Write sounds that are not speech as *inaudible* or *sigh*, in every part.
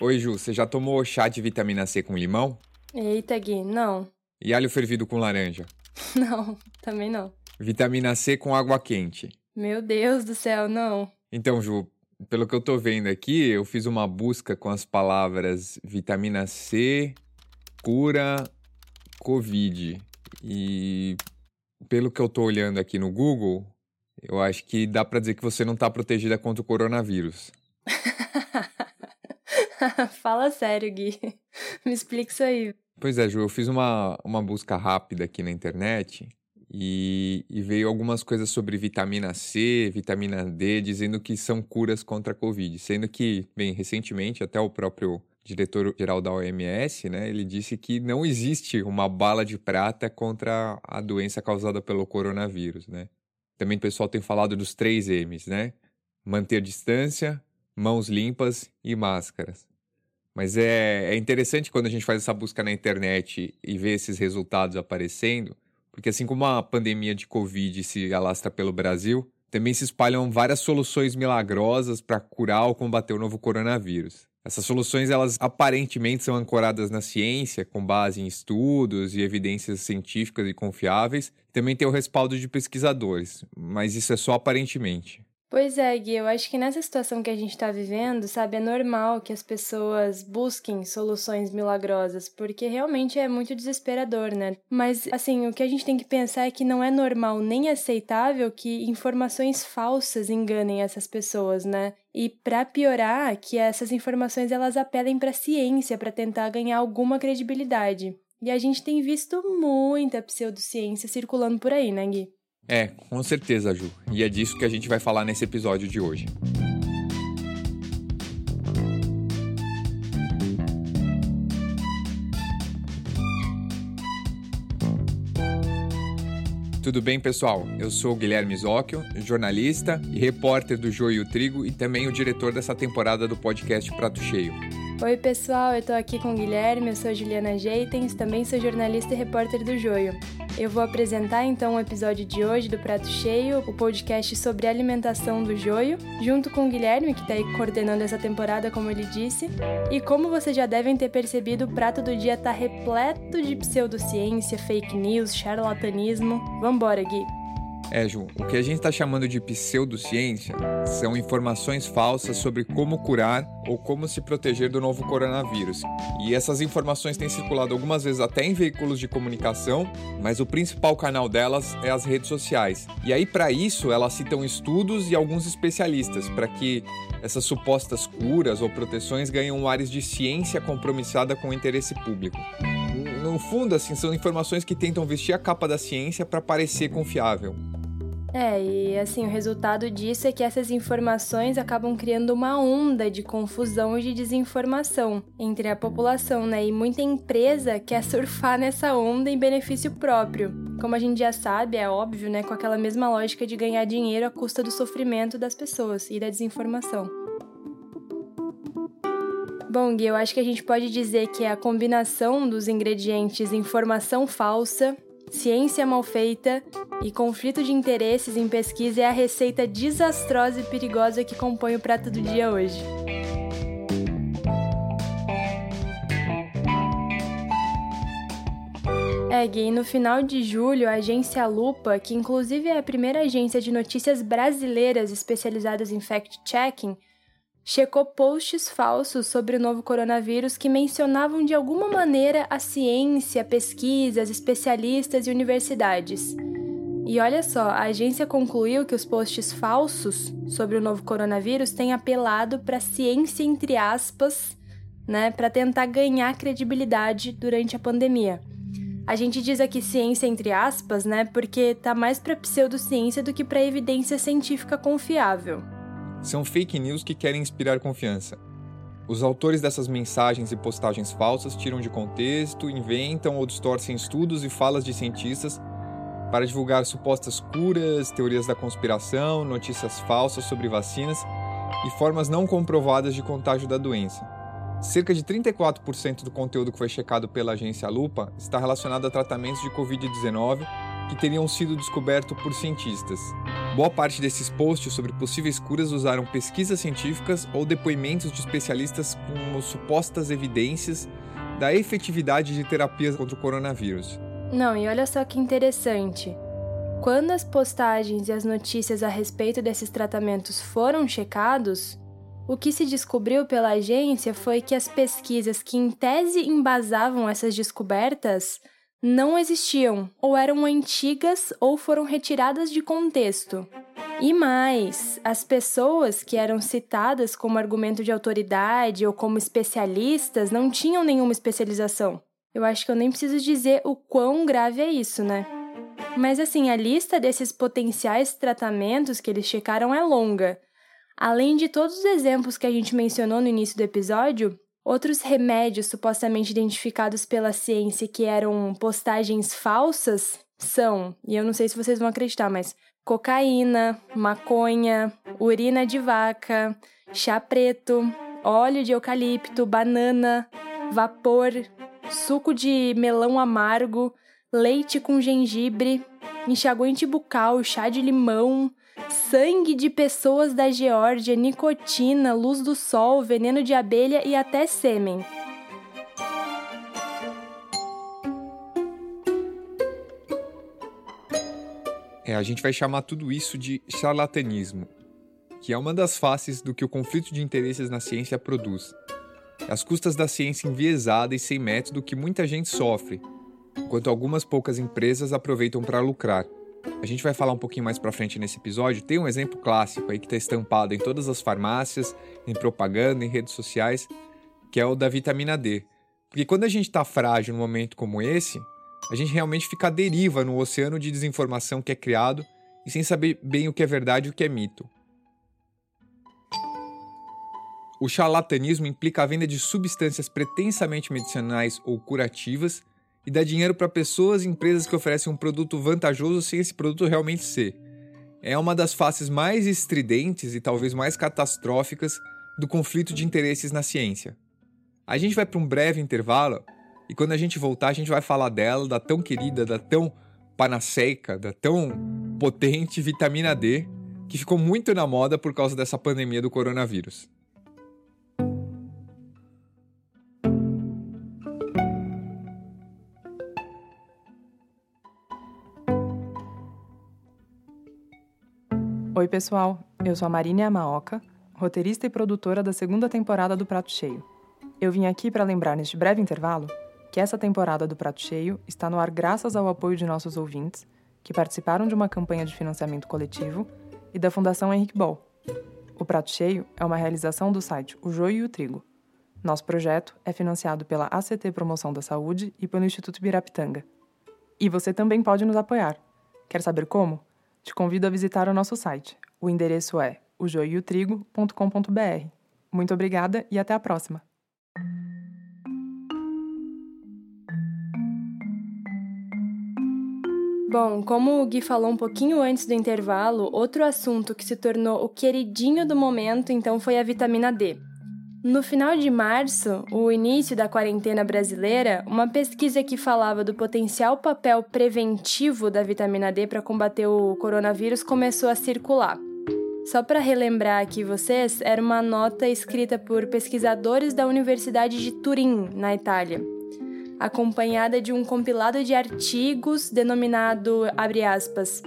Oi, Ju, você já tomou chá de vitamina C com limão? Eita, Gui, não. E alho fervido com laranja? *laughs* Não, também não. Vitamina C com água quente? Meu Deus do céu, não. Então, Ju, pelo que eu tô vendo aqui, eu fiz uma busca com as palavras vitamina C, cura, Covid. E pelo que eu tô olhando aqui no Google, eu acho que dá para dizer que você não tá protegida contra o coronavírus. *laughs* Fala sério, Gui. *laughs* Me explica isso aí. Pois é, Ju, eu fiz uma, uma busca rápida aqui na internet e, e, veio algumas coisas sobre vitamina C, vitamina D, dizendo que são curas contra a Covid. Sendo que, bem, recentemente, até o próprio diretor-geral da OMS, né, ele disse que não existe uma bala de prata contra a doença causada pelo coronavírus, né? Também o pessoal tem falado dos três M's, né? Manter distância, mãos limpas e máscaras. Mas é, é interessante quando a gente faz essa busca na internet e vê esses resultados aparecendo, porque assim como a pandemia de Covid se alastra pelo Brasil, também se espalham várias soluções milagrosas para curar ou combater o novo coronavírus. Essas soluções, elas aparentemente são ancoradas na ciência, com base em estudos e evidências científicas e confiáveis, e também tem o respaldo de pesquisadores, mas isso é só aparentemente. Pois é, Gui, eu acho que nessa situação que a gente está vivendo, sabe, é normal que as pessoas busquem soluções milagrosas, porque realmente é muito desesperador, né? Mas, assim, o que a gente tem que pensar é que não é normal nem aceitável que informações falsas enganem essas pessoas, né? E para piorar, que essas informações elas apelem para a ciência para tentar ganhar alguma credibilidade. E a gente tem visto muita pseudociência circulando por aí, né, Gui? É, com certeza, Ju. E é disso que a gente vai falar nesse episódio de hoje. Tudo bem, pessoal? Eu sou Guilherme Zóquio, jornalista e repórter do Joio e o Trigo e também o diretor dessa temporada do podcast Prato Cheio. Oi, pessoal, eu tô aqui com o Guilherme, eu sou Juliana Jeitens, também sou jornalista e repórter do Joio. Eu vou apresentar então o episódio de hoje do Prato Cheio, o podcast sobre alimentação do Joio, junto com o Guilherme, que tá aí coordenando essa temporada, como ele disse. E como vocês já devem ter percebido, o prato do dia tá repleto de pseudociência, fake news, charlatanismo. Vambora, Gui! É, Ju, o que a gente está chamando de pseudociência são informações falsas sobre como curar ou como se proteger do novo coronavírus. E essas informações têm circulado algumas vezes até em veículos de comunicação, mas o principal canal delas é as redes sociais. E aí, para isso, elas citam estudos e alguns especialistas para que essas supostas curas ou proteções ganhem um ares de ciência compromissada com o interesse público no fundo, assim, são informações que tentam vestir a capa da ciência para parecer confiável. É, e assim, o resultado disso é que essas informações acabam criando uma onda de confusão e de desinformação entre a população, né? E muita empresa quer *laughs* surfar nessa onda em benefício próprio. Como a gente já sabe, é óbvio, né? Com aquela mesma lógica de ganhar dinheiro à custa do sofrimento das pessoas e da desinformação. Bom, Gui, eu acho que a gente pode dizer que é a combinação dos ingredientes informação falsa, ciência mal feita e conflito de interesses em pesquisa é a receita desastrosa e perigosa que compõe o prato do dia hoje. É, Gui, no final de julho, a agência Lupa, que inclusive é a primeira agência de notícias brasileiras especializadas em fact-checking, checou posts falsos sobre o novo coronavírus que mencionavam de alguma maneira a ciência, pesquisas, especialistas e universidades. E olha só, a agência concluiu que os posts falsos sobre o novo coronavírus têm apelado para ciência entre aspas, né, para tentar ganhar credibilidade durante a pandemia. A gente diz aqui ciência entre aspas, né, porque tá mais para pseudociência do que para evidência científica confiável são fake news que querem inspirar confiança. Os autores dessas mensagens e postagens falsas tiram de contexto, inventam ou distorcem estudos e falas de cientistas para divulgar supostas curas, teorias da conspiração, notícias falsas sobre vacinas e formas não comprovadas de contágio da doença. cerca de 34% do conteúdo que foi checado pela agência Lupa está relacionado a tratamentos de Covid-19 que teriam sido descobertos por cientistas. Boa parte desses posts sobre possíveis curas usaram pesquisas científicas ou depoimentos de especialistas com supostas evidências da efetividade de terapias contra o coronavírus. Não, e olha só que interessante. Quando as postagens e as notícias a respeito desses tratamentos foram checados, o que se descobriu pela agência foi que as pesquisas que em tese embasavam essas descobertas não existiam, ou eram antigas ou foram retiradas de contexto. E mais, as pessoas que eram citadas como argumento de autoridade ou como especialistas não tinham nenhuma especialização. Eu acho que eu nem preciso dizer o quão grave é isso, né? Mas assim, a lista desses potenciais tratamentos que eles checaram é longa. Além de todos os exemplos que a gente mencionou no início do episódio, Outros remédios supostamente identificados pela ciência que eram postagens falsas são, e eu não sei se vocês vão acreditar, mas cocaína, maconha, urina de vaca, chá preto, óleo de eucalipto, banana, vapor, suco de melão amargo, leite com gengibre, enxaguante bucal, chá de limão, sangue de pessoas da Geórgia, nicotina, luz do sol, veneno de abelha e até sêmen. É, a gente vai chamar tudo isso de charlatanismo, que é uma das faces do que o conflito de interesses na ciência produz. As custas da ciência enviesada e sem método que muita gente sofre, enquanto algumas poucas empresas aproveitam para lucrar. A gente vai falar um pouquinho mais para frente nesse episódio. Tem um exemplo clássico aí que está estampado em todas as farmácias, em propaganda, em redes sociais, que é o da vitamina D. Porque quando a gente está frágil num momento como esse, a gente realmente fica à deriva no oceano de desinformação que é criado e sem saber bem o que é verdade e o que é mito. O charlatanismo implica a venda de substâncias pretensamente medicinais ou curativas e dá dinheiro para pessoas e empresas que oferecem um produto vantajoso sem esse produto realmente ser. É uma das faces mais estridentes e talvez mais catastróficas do conflito de interesses na ciência. A gente vai para um breve intervalo e quando a gente voltar, a gente vai falar dela, da tão querida, da tão panaceica, da tão potente vitamina D, que ficou muito na moda por causa dessa pandemia do coronavírus. Oi, pessoal. Eu sou a Marina Amaoka, roteirista e produtora da segunda temporada do Prato Cheio. Eu vim aqui para lembrar neste breve intervalo que essa temporada do Prato Cheio está no ar graças ao apoio de nossos ouvintes, que participaram de uma campanha de financiamento coletivo e da Fundação Henrique Bol. O Prato Cheio é uma realização do site O Joio e o Trigo. Nosso projeto é financiado pela ACT Promoção da Saúde e pelo Instituto Birapitanga. E você também pode nos apoiar. Quer saber como? Te convido a visitar o nosso site. O endereço é ojoiotrigo.com.br. Muito obrigada e até a próxima! Bom, como o Gui falou um pouquinho antes do intervalo, outro assunto que se tornou o queridinho do momento então foi a vitamina D. No final de março, o início da quarentena brasileira, uma pesquisa que falava do potencial papel preventivo da vitamina D para combater o coronavírus começou a circular. Só para relembrar aqui vocês, era uma nota escrita por pesquisadores da Universidade de Turim, na Itália, acompanhada de um compilado de artigos denominado, abre aspas,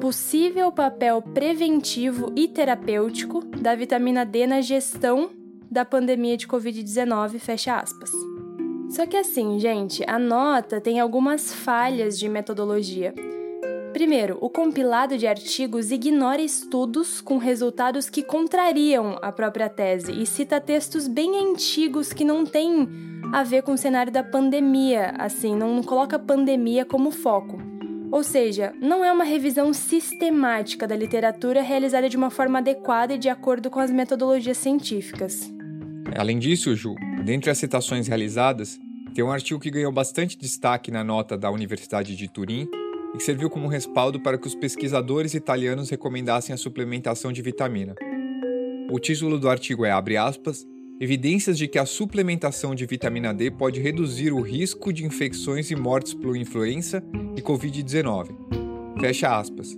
Possível papel preventivo e terapêutico da vitamina D na gestão da pandemia de Covid-19, fecha aspas. Só que assim, gente, a nota tem algumas falhas de metodologia. Primeiro, o compilado de artigos ignora estudos com resultados que contrariam a própria tese e cita textos bem antigos que não têm a ver com o cenário da pandemia, assim, não coloca pandemia como foco. Ou seja, não é uma revisão sistemática da literatura realizada de uma forma adequada e de acordo com as metodologias científicas. Além disso, Ju, dentre as citações realizadas, tem um artigo que ganhou bastante destaque na nota da Universidade de Turim e que serviu como respaldo para que os pesquisadores italianos recomendassem a suplementação de vitamina. O título do artigo é, abre aspas, evidências de que a suplementação de vitamina D pode reduzir o risco de infecções e mortes por influenza e Covid-19. Fecha aspas.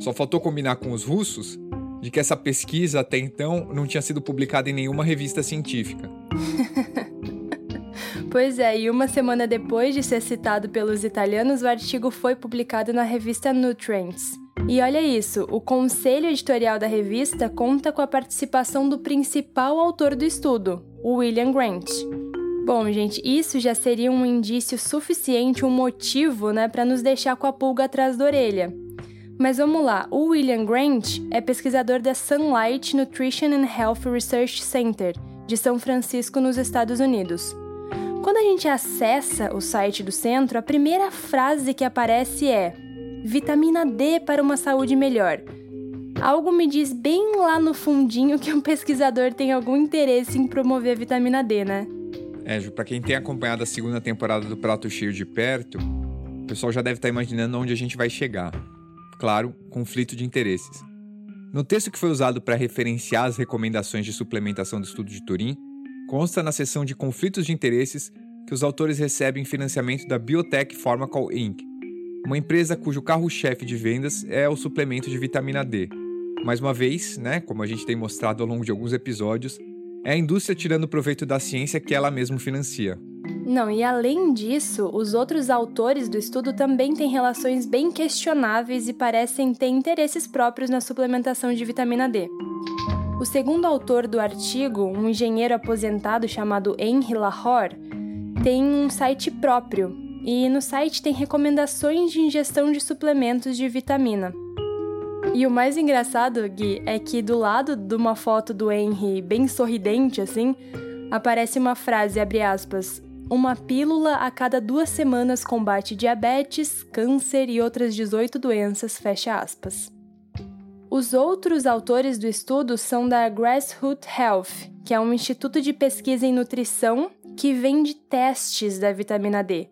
Só faltou combinar com os russos de que essa pesquisa até então não tinha sido publicada em nenhuma revista científica. *laughs* pois é, e uma semana depois de ser citado pelos italianos, o artigo foi publicado na revista Nutrients. E olha isso, o conselho editorial da revista conta com a participação do principal autor do estudo, William Grant. Bom, gente, isso já seria um indício suficiente, um motivo, né, para nos deixar com a pulga atrás da orelha. Mas vamos lá, o William Grant é pesquisador da Sunlight Nutrition and Health Research Center, de São Francisco, nos Estados Unidos. Quando a gente acessa o site do centro, a primeira frase que aparece é vitamina D para uma saúde melhor. Algo me diz bem lá no fundinho que um pesquisador tem algum interesse em promover a vitamina D, né? É, para quem tem acompanhado a segunda temporada do Prato Cheio de perto, o pessoal já deve estar tá imaginando onde a gente vai chegar. Claro, conflito de interesses. No texto que foi usado para referenciar as recomendações de suplementação do estudo de Turim, consta na seção de conflitos de interesses que os autores recebem financiamento da Biotech Pharmacal Inc., uma empresa cujo carro-chefe de vendas é o suplemento de vitamina D. Mais uma vez, né, como a gente tem mostrado ao longo de alguns episódios, é a indústria tirando proveito da ciência que ela mesma financia. Não, e além disso, os outros autores do estudo também têm relações bem questionáveis e parecem ter interesses próprios na suplementação de vitamina D. O segundo autor do artigo, um engenheiro aposentado chamado Henry Lahore, tem um site próprio e no site tem recomendações de ingestão de suplementos de vitamina. E o mais engraçado, Gui, é que do lado de uma foto do Henry bem sorridente assim, aparece uma frase, abre aspas, uma pílula a cada duas semanas combate diabetes, câncer e outras 18 doenças, fecha aspas. Os outros autores do estudo são da Grassroot Health, que é um instituto de pesquisa em nutrição que vende testes da vitamina D.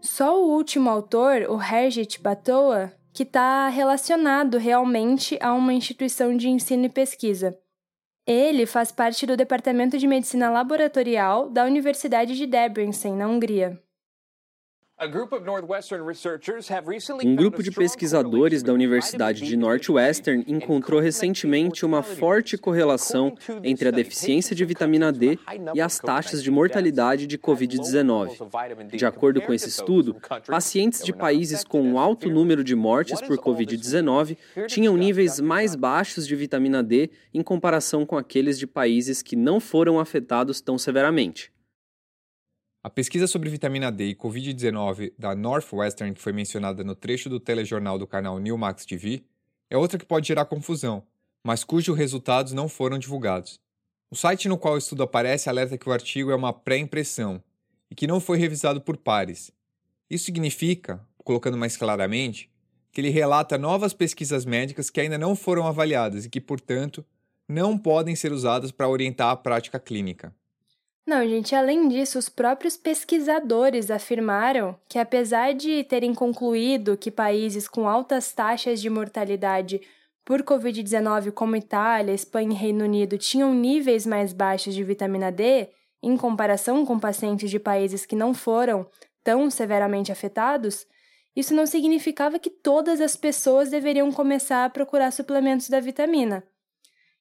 Só o último autor, o Hergit Batoa, que está relacionado realmente a uma instituição de ensino e pesquisa. Ele faz parte do Departamento de Medicina Laboratorial da Universidade de Debrecen, na Hungria. Um grupo de pesquisadores da Universidade de Northwestern encontrou recentemente uma forte correlação entre a deficiência de vitamina D e as taxas de mortalidade de Covid-19. De acordo com esse estudo, pacientes de países com um alto número de mortes por Covid-19 tinham níveis mais baixos de vitamina D em comparação com aqueles de países que não foram afetados tão severamente. A pesquisa sobre vitamina D e Covid-19 da Northwestern, que foi mencionada no trecho do telejornal do canal Newmax TV, é outra que pode gerar confusão, mas cujos resultados não foram divulgados. O site no qual o estudo aparece alerta que o artigo é uma pré-impressão e que não foi revisado por pares. Isso significa, colocando mais claramente, que ele relata novas pesquisas médicas que ainda não foram avaliadas e que, portanto, não podem ser usadas para orientar a prática clínica. Não, gente, além disso, os próprios pesquisadores afirmaram que, apesar de terem concluído que países com altas taxas de mortalidade por Covid-19, como Itália, Espanha e Reino Unido, tinham níveis mais baixos de vitamina D, em comparação com pacientes de países que não foram tão severamente afetados, isso não significava que todas as pessoas deveriam começar a procurar suplementos da vitamina.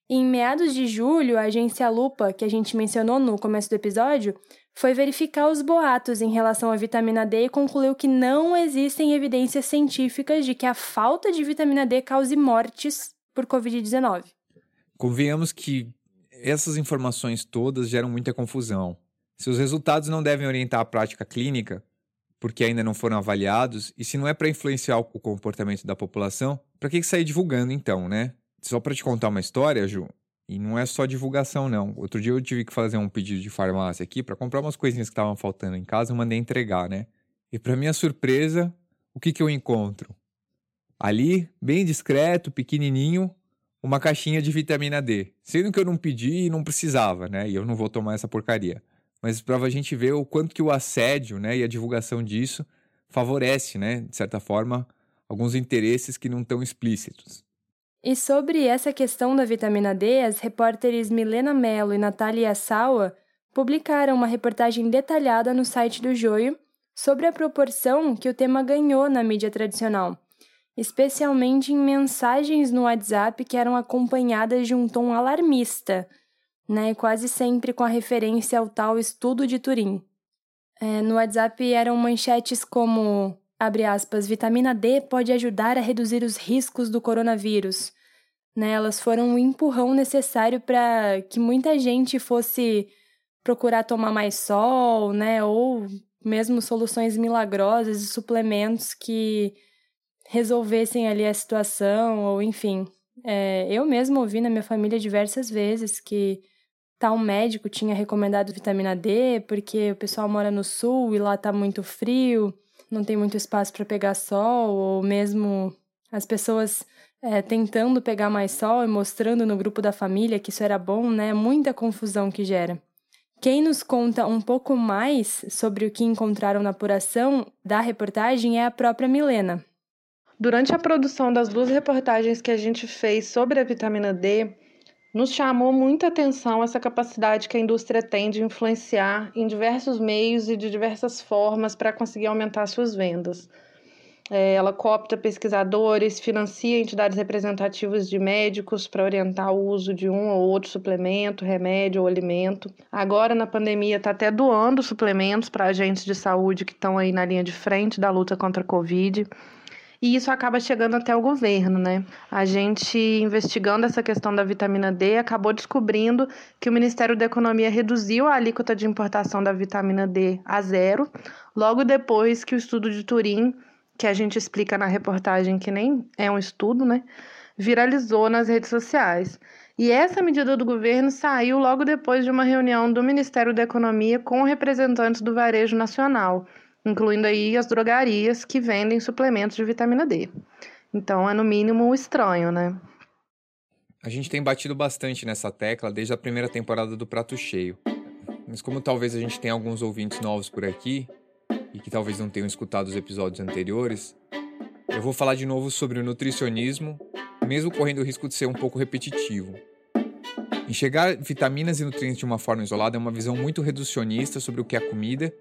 Em meados de julho, a agência Lupa, que a gente mencionou no começo do episódio, foi verificar os boatos em relação à vitamina D e concluiu que não existem evidências científicas de que a falta de vitamina D cause mortes por Covid-19. Convenhamos que essas informações todas geram muita confusão. Se os resultados não devem orientar a prática clínica, porque ainda não foram avaliados, e se não é para influenciar o comportamento da população, para que sair divulgando então, né? Só para te contar uma história, Ju, e não é só divulgação, não. Outro dia eu tive que fazer um pedido de farmácia aqui para comprar umas coisinhas que estavam faltando em casa, eu mandei entregar, né? E para minha surpresa, o que que eu encontro? Ali, bem discreto, pequenininho, uma caixinha de vitamina D. Sendo que eu não pedi e não precisava, né? E eu não vou tomar essa porcaria. Mas para a gente ver o quanto que o assédio, né, e a divulgação disso favorece, né, de certa forma, alguns interesses que não estão explícitos. E sobre essa questão da vitamina D, as repórteres Milena Mello e Natália Sawa publicaram uma reportagem detalhada no site do Joio sobre a proporção que o tema ganhou na mídia tradicional, especialmente em mensagens no WhatsApp que eram acompanhadas de um tom alarmista, né, quase sempre com a referência ao tal estudo de Turim. É, no WhatsApp eram manchetes como abre aspas, vitamina D pode ajudar a reduzir os riscos do coronavírus. Né, elas foram um empurrão necessário para que muita gente fosse procurar tomar mais sol, né, ou mesmo soluções milagrosas e suplementos que resolvessem ali a situação, ou enfim. É, eu mesmo ouvi na minha família diversas vezes que tal médico tinha recomendado vitamina D porque o pessoal mora no sul e lá tá muito frio não tem muito espaço para pegar sol, ou mesmo as pessoas é, tentando pegar mais sol e mostrando no grupo da família que isso era bom, né? Muita confusão que gera. Quem nos conta um pouco mais sobre o que encontraram na apuração da reportagem é a própria Milena. Durante a produção das duas reportagens que a gente fez sobre a vitamina D, nos chamou muita atenção essa capacidade que a indústria tem de influenciar em diversos meios e de diversas formas para conseguir aumentar suas vendas. É, ela coopta pesquisadores, financia entidades representativas de médicos para orientar o uso de um ou outro suplemento, remédio ou alimento. Agora, na pandemia, está até doando suplementos para agentes de saúde que estão aí na linha de frente da luta contra a Covid e isso acaba chegando até o governo, né? A gente, investigando essa questão da vitamina D, acabou descobrindo que o Ministério da Economia reduziu a alíquota de importação da vitamina D a zero, logo depois que o estudo de Turim, que a gente explica na reportagem que nem é um estudo, né? Viralizou nas redes sociais. E essa medida do governo saiu logo depois de uma reunião do Ministério da Economia com representantes do varejo nacional incluindo aí as drogarias que vendem suplementos de vitamina D. Então é no mínimo estranho, né? A gente tem batido bastante nessa tecla desde a primeira temporada do Prato Cheio. Mas como talvez a gente tenha alguns ouvintes novos por aqui e que talvez não tenham escutado os episódios anteriores, eu vou falar de novo sobre o nutricionismo, mesmo correndo o risco de ser um pouco repetitivo. Enxergar vitaminas e nutrientes de uma forma isolada é uma visão muito reducionista sobre o que é comida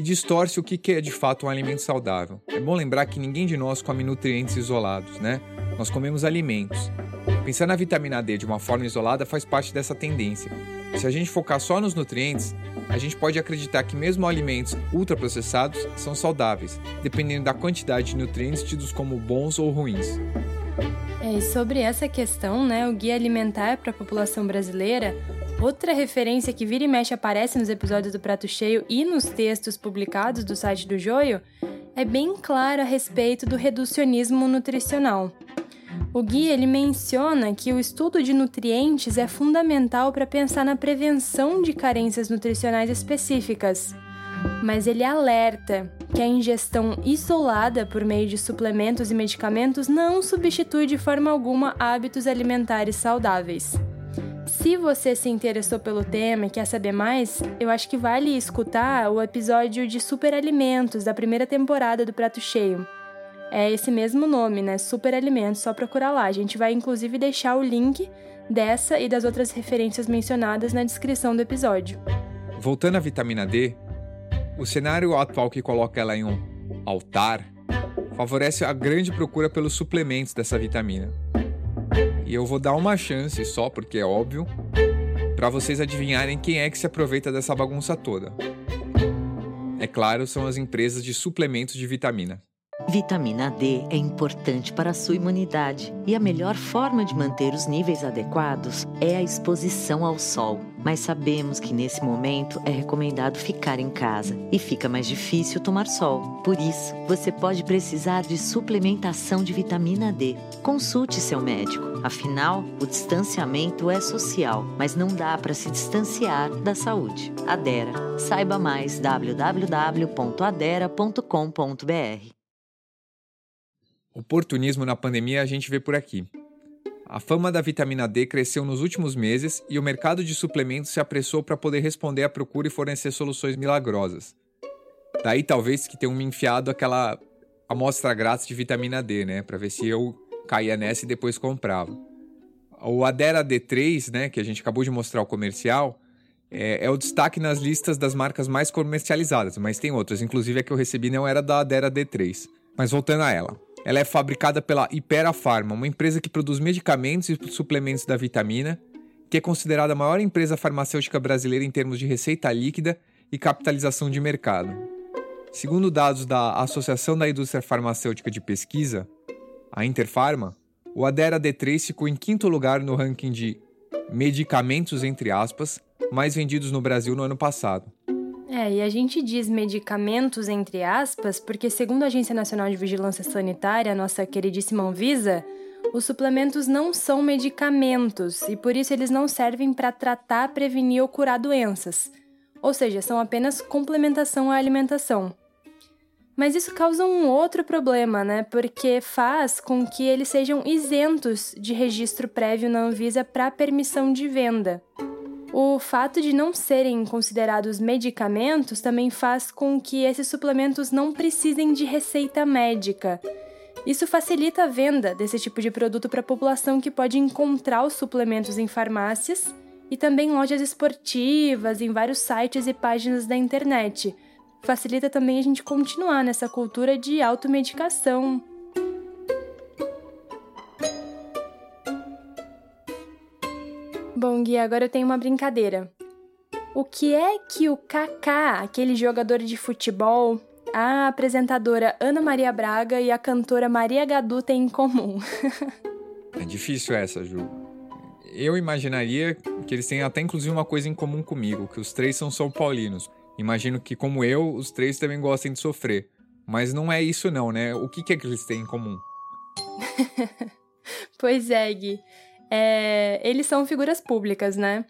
e distorce o que é de fato um alimento saudável. É bom lembrar que ninguém de nós come nutrientes isolados, né? Nós comemos alimentos. Pensar na vitamina D de uma forma isolada faz parte dessa tendência. Se a gente focar só nos nutrientes, a gente pode acreditar que mesmo alimentos ultraprocessados são saudáveis, dependendo da quantidade de nutrientes tidos como bons ou ruins. É, e sobre essa questão, né, o Guia Alimentar para a População Brasileira Outra referência que vira e mexe aparece nos episódios do Prato Cheio e nos textos publicados do site do Joio é bem clara a respeito do reducionismo nutricional. O guia ele menciona que o estudo de nutrientes é fundamental para pensar na prevenção de carências nutricionais específicas, mas ele alerta que a ingestão isolada por meio de suplementos e medicamentos não substitui de forma alguma hábitos alimentares saudáveis. Se você se interessou pelo tema e quer saber mais, eu acho que vale escutar o episódio de Superalimentos da primeira temporada do Prato Cheio. É esse mesmo nome, né? Superalimentos, só procurar lá. A gente vai inclusive deixar o link dessa e das outras referências mencionadas na descrição do episódio. Voltando à vitamina D, o cenário atual que coloca ela em um altar favorece a grande procura pelos suplementos dessa vitamina. E eu vou dar uma chance só, porque é óbvio, para vocês adivinharem quem é que se aproveita dessa bagunça toda. É claro, são as empresas de suplementos de vitamina. Vitamina D é importante para a sua imunidade e a melhor forma de manter os níveis adequados é a exposição ao sol. Mas sabemos que nesse momento é recomendado ficar em casa e fica mais difícil tomar sol. Por isso, você pode precisar de suplementação de vitamina D. Consulte seu médico. Afinal, o distanciamento é social, mas não dá para se distanciar da saúde. Adera. Saiba mais www.adera.com.br. Oportunismo na pandemia a gente vê por aqui. A fama da vitamina D cresceu nos últimos meses e o mercado de suplementos se apressou para poder responder à procura e fornecer soluções milagrosas. Daí talvez que tenham me enfiado aquela amostra grátis de vitamina D, né, para ver se eu caía nessa e depois comprava. O Adera D3, né, que a gente acabou de mostrar o comercial, é, é, o destaque nas listas das marcas mais comercializadas, mas tem outras, inclusive a que eu recebi não era da Adera D3. Mas voltando a ela. Ela é fabricada pela Ipera Pharma, uma empresa que produz medicamentos e suplementos da vitamina, que é considerada a maior empresa farmacêutica brasileira em termos de receita líquida e capitalização de mercado. Segundo dados da Associação da Indústria Farmacêutica de Pesquisa, a Interpharma, o Adera D3 ficou em quinto lugar no ranking de medicamentos, entre aspas, mais vendidos no Brasil no ano passado. É, e a gente diz medicamentos, entre aspas, porque, segundo a Agência Nacional de Vigilância Sanitária, nossa queridíssima Anvisa, os suplementos não são medicamentos e por isso eles não servem para tratar, prevenir ou curar doenças. Ou seja, são apenas complementação à alimentação. Mas isso causa um outro problema, né? Porque faz com que eles sejam isentos de registro prévio na Anvisa para permissão de venda. O fato de não serem considerados medicamentos também faz com que esses suplementos não precisem de receita médica. Isso facilita a venda desse tipo de produto para a população que pode encontrar os suplementos em farmácias e também lojas esportivas, em vários sites e páginas da internet. Facilita também a gente continuar nessa cultura de automedicação. Bom, Gui, agora eu tenho uma brincadeira. O que é que o Kaká, aquele jogador de futebol, a apresentadora Ana Maria Braga e a cantora Maria Gadu têm em comum? é difícil essa, Ju eu imaginaria que eles têm até inclusive uma coisa em comum comigo, que os três são São Paulinos. Imagino que, como eu, os três também gostem de sofrer. Mas não é isso não, né? O que, que é que eles têm em comum? *laughs* pois é, Gui. É, eles são figuras públicas, né?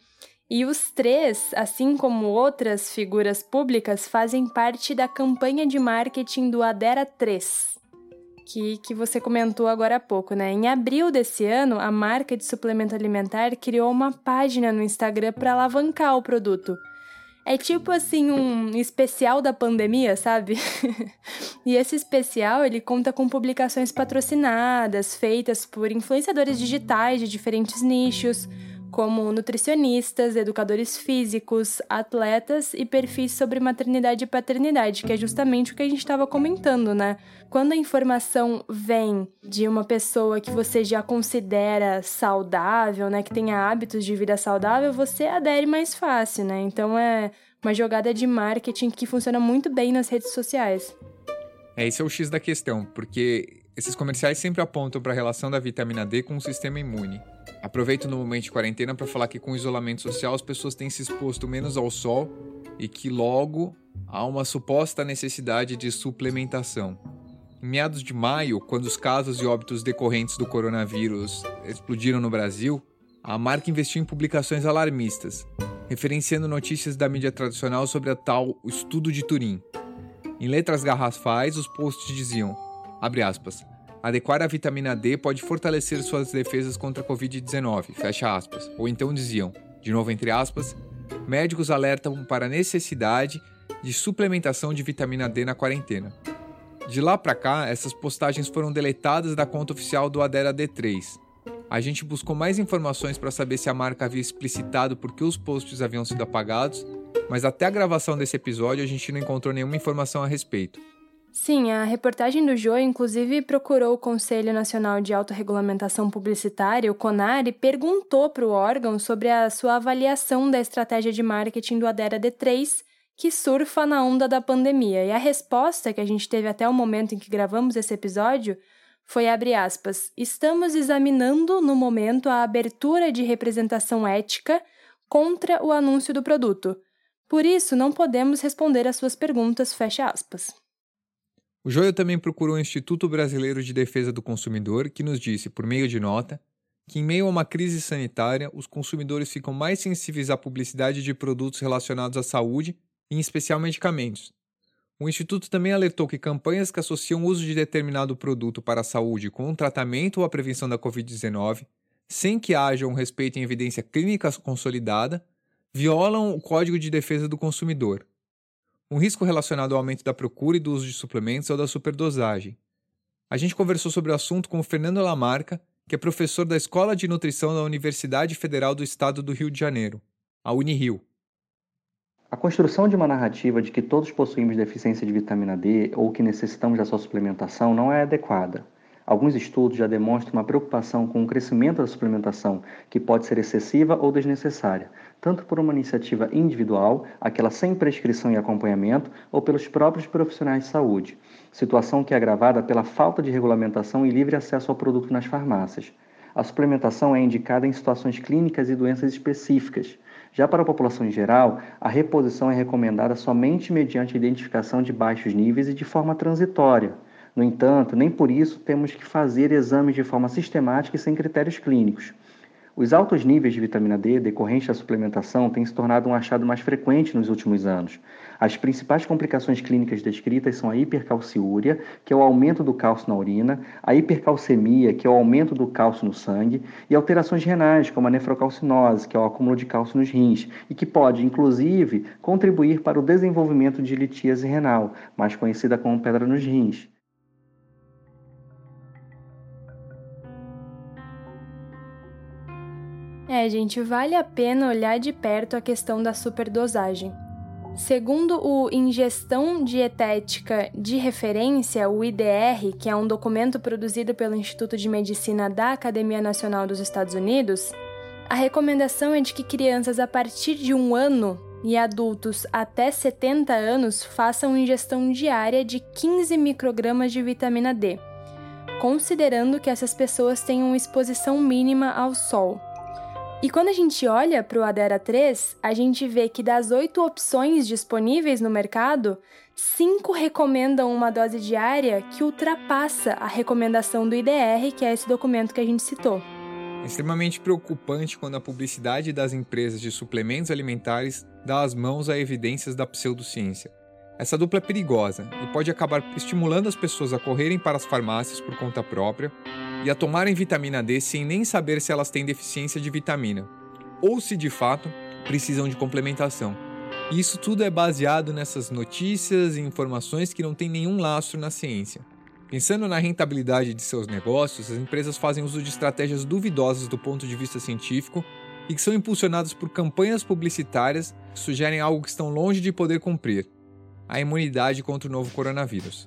E os três, assim como outras figuras públicas, fazem parte da campanha de marketing do Adera 3, que, que você comentou agora há pouco, né? Em abril desse ano, a marca de suplemento alimentar criou uma página no Instagram para alavancar o produto. É tipo assim um especial da pandemia, sabe? *laughs* e esse especial ele conta com publicações patrocinadas, feitas por influenciadores digitais de diferentes nichos, como nutricionistas, educadores físicos, atletas e perfis sobre maternidade e paternidade, que é justamente o que a gente estava comentando, né? Quando a informação vem de uma pessoa que você já considera saudável, né, que tenha hábitos de vida saudável, você adere mais fácil, né? Então é uma jogada de marketing que funciona muito bem nas redes sociais. É, esse é o X da questão, porque esses comerciais sempre apontam para a relação da vitamina D com o sistema imune. Aproveito no momento de quarentena para falar que com o isolamento social as pessoas têm se exposto menos ao sol e que logo há uma suposta necessidade de suplementação. Em meados de maio, quando os casos e óbitos decorrentes do coronavírus explodiram no Brasil, a marca investiu em publicações alarmistas, referenciando notícias da mídia tradicional sobre a tal estudo de Turim. Em letras garrafais, os posts diziam, abre aspas, Adequar a vitamina D pode fortalecer suas defesas contra a Covid-19, fecha aspas. Ou então diziam, de novo entre aspas, médicos alertam para a necessidade de suplementação de vitamina D na quarentena. De lá para cá, essas postagens foram deletadas da conta oficial do Adera D3. A gente buscou mais informações para saber se a marca havia explicitado por que os posts haviam sido apagados, mas até a gravação desse episódio a gente não encontrou nenhuma informação a respeito. Sim, a reportagem do Jô, inclusive, procurou o Conselho Nacional de Autorregulamentação Publicitária, o CONAR, e perguntou para o órgão sobre a sua avaliação da estratégia de marketing do Adera D3, que surfa na onda da pandemia. E a resposta que a gente teve até o momento em que gravamos esse episódio foi abre aspas: "Estamos examinando no momento a abertura de representação ética contra o anúncio do produto. Por isso não podemos responder às suas perguntas", fecha aspas. O Joio também procurou o Instituto Brasileiro de Defesa do Consumidor, que nos disse, por meio de nota, que em meio a uma crise sanitária, os consumidores ficam mais sensíveis à publicidade de produtos relacionados à saúde, em especial medicamentos. O Instituto também alertou que campanhas que associam o uso de determinado produto para a saúde com o tratamento ou a prevenção da Covid-19, sem que haja um respeito em evidência clínica consolidada, violam o Código de Defesa do Consumidor, um risco relacionado ao aumento da procura e do uso de suplementos é o da superdosagem. A gente conversou sobre o assunto com o Fernando Lamarca, que é professor da Escola de Nutrição da Universidade Federal do Estado do Rio de Janeiro, a Unirio. A construção de uma narrativa de que todos possuímos deficiência de vitamina D ou que necessitamos da sua suplementação não é adequada. Alguns estudos já demonstram uma preocupação com o crescimento da suplementação, que pode ser excessiva ou desnecessária, tanto por uma iniciativa individual, aquela sem prescrição e acompanhamento, ou pelos próprios profissionais de saúde, situação que é agravada pela falta de regulamentação e livre acesso ao produto nas farmácias. A suplementação é indicada em situações clínicas e doenças específicas. Já para a população em geral, a reposição é recomendada somente mediante identificação de baixos níveis e de forma transitória. No entanto, nem por isso temos que fazer exames de forma sistemática e sem critérios clínicos. Os altos níveis de vitamina D decorrentes da suplementação têm se tornado um achado mais frequente nos últimos anos. As principais complicações clínicas descritas são a hipercalciúria, que é o aumento do cálcio na urina, a hipercalcemia, que é o aumento do cálcio no sangue, e alterações renais, como a nefrocalcinose, que é o acúmulo de cálcio nos rins, e que pode, inclusive, contribuir para o desenvolvimento de litíase renal, mais conhecida como pedra nos rins. É, gente, vale a pena olhar de perto a questão da superdosagem. Segundo o Ingestão Dietética de Referência, o IDR, que é um documento produzido pelo Instituto de Medicina da Academia Nacional dos Estados Unidos, a recomendação é de que crianças a partir de um ano e adultos até 70 anos façam ingestão diária de 15 microgramas de vitamina D, considerando que essas pessoas tenham exposição mínima ao sol. E quando a gente olha para o Adera 3, a gente vê que das oito opções disponíveis no mercado, cinco recomendam uma dose diária que ultrapassa a recomendação do IDR, que é esse documento que a gente citou. É extremamente preocupante quando a publicidade das empresas de suplementos alimentares dá as mãos a evidências da pseudociência. Essa dupla é perigosa e pode acabar estimulando as pessoas a correrem para as farmácias por conta própria e a tomarem vitamina D sem nem saber se elas têm deficiência de vitamina ou se de fato precisam de complementação. E isso tudo é baseado nessas notícias e informações que não têm nenhum lastro na ciência. Pensando na rentabilidade de seus negócios, as empresas fazem uso de estratégias duvidosas do ponto de vista científico e que são impulsionadas por campanhas publicitárias que sugerem algo que estão longe de poder cumprir a imunidade contra o novo coronavírus.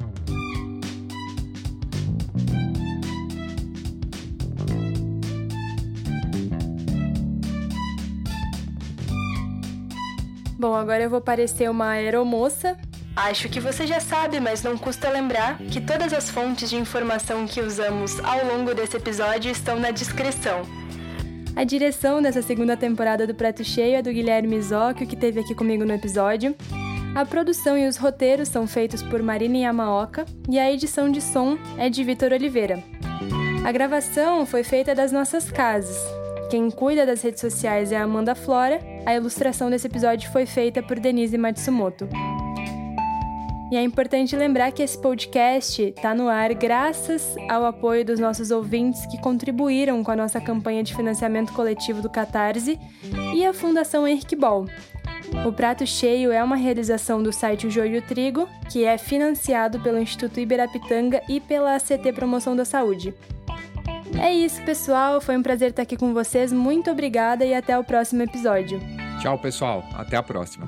Bom, agora eu vou parecer uma aeromoça. Acho que você já sabe, mas não custa lembrar que todas as fontes de informação que usamos ao longo desse episódio estão na descrição. A direção dessa segunda temporada do Prato Cheio é do Guilherme Zóquio, que esteve aqui comigo no episódio. A produção e os roteiros são feitos por Marina Yamaoka e a edição de som é de Vitor Oliveira. A gravação foi feita das nossas casas. Quem cuida das redes sociais é a Amanda Flora. A ilustração desse episódio foi feita por Denise Matsumoto. E é importante lembrar que esse podcast está no ar graças ao apoio dos nossos ouvintes que contribuíram com a nossa campanha de financiamento coletivo do Catarse e a Fundação Henrique Ball, o Prato Cheio é uma realização do site O Joio Trigo, que é financiado pelo Instituto Iberapitanga e pela ACT Promoção da Saúde. É isso, pessoal. Foi um prazer estar aqui com vocês. Muito obrigada e até o próximo episódio. Tchau, pessoal. Até a próxima.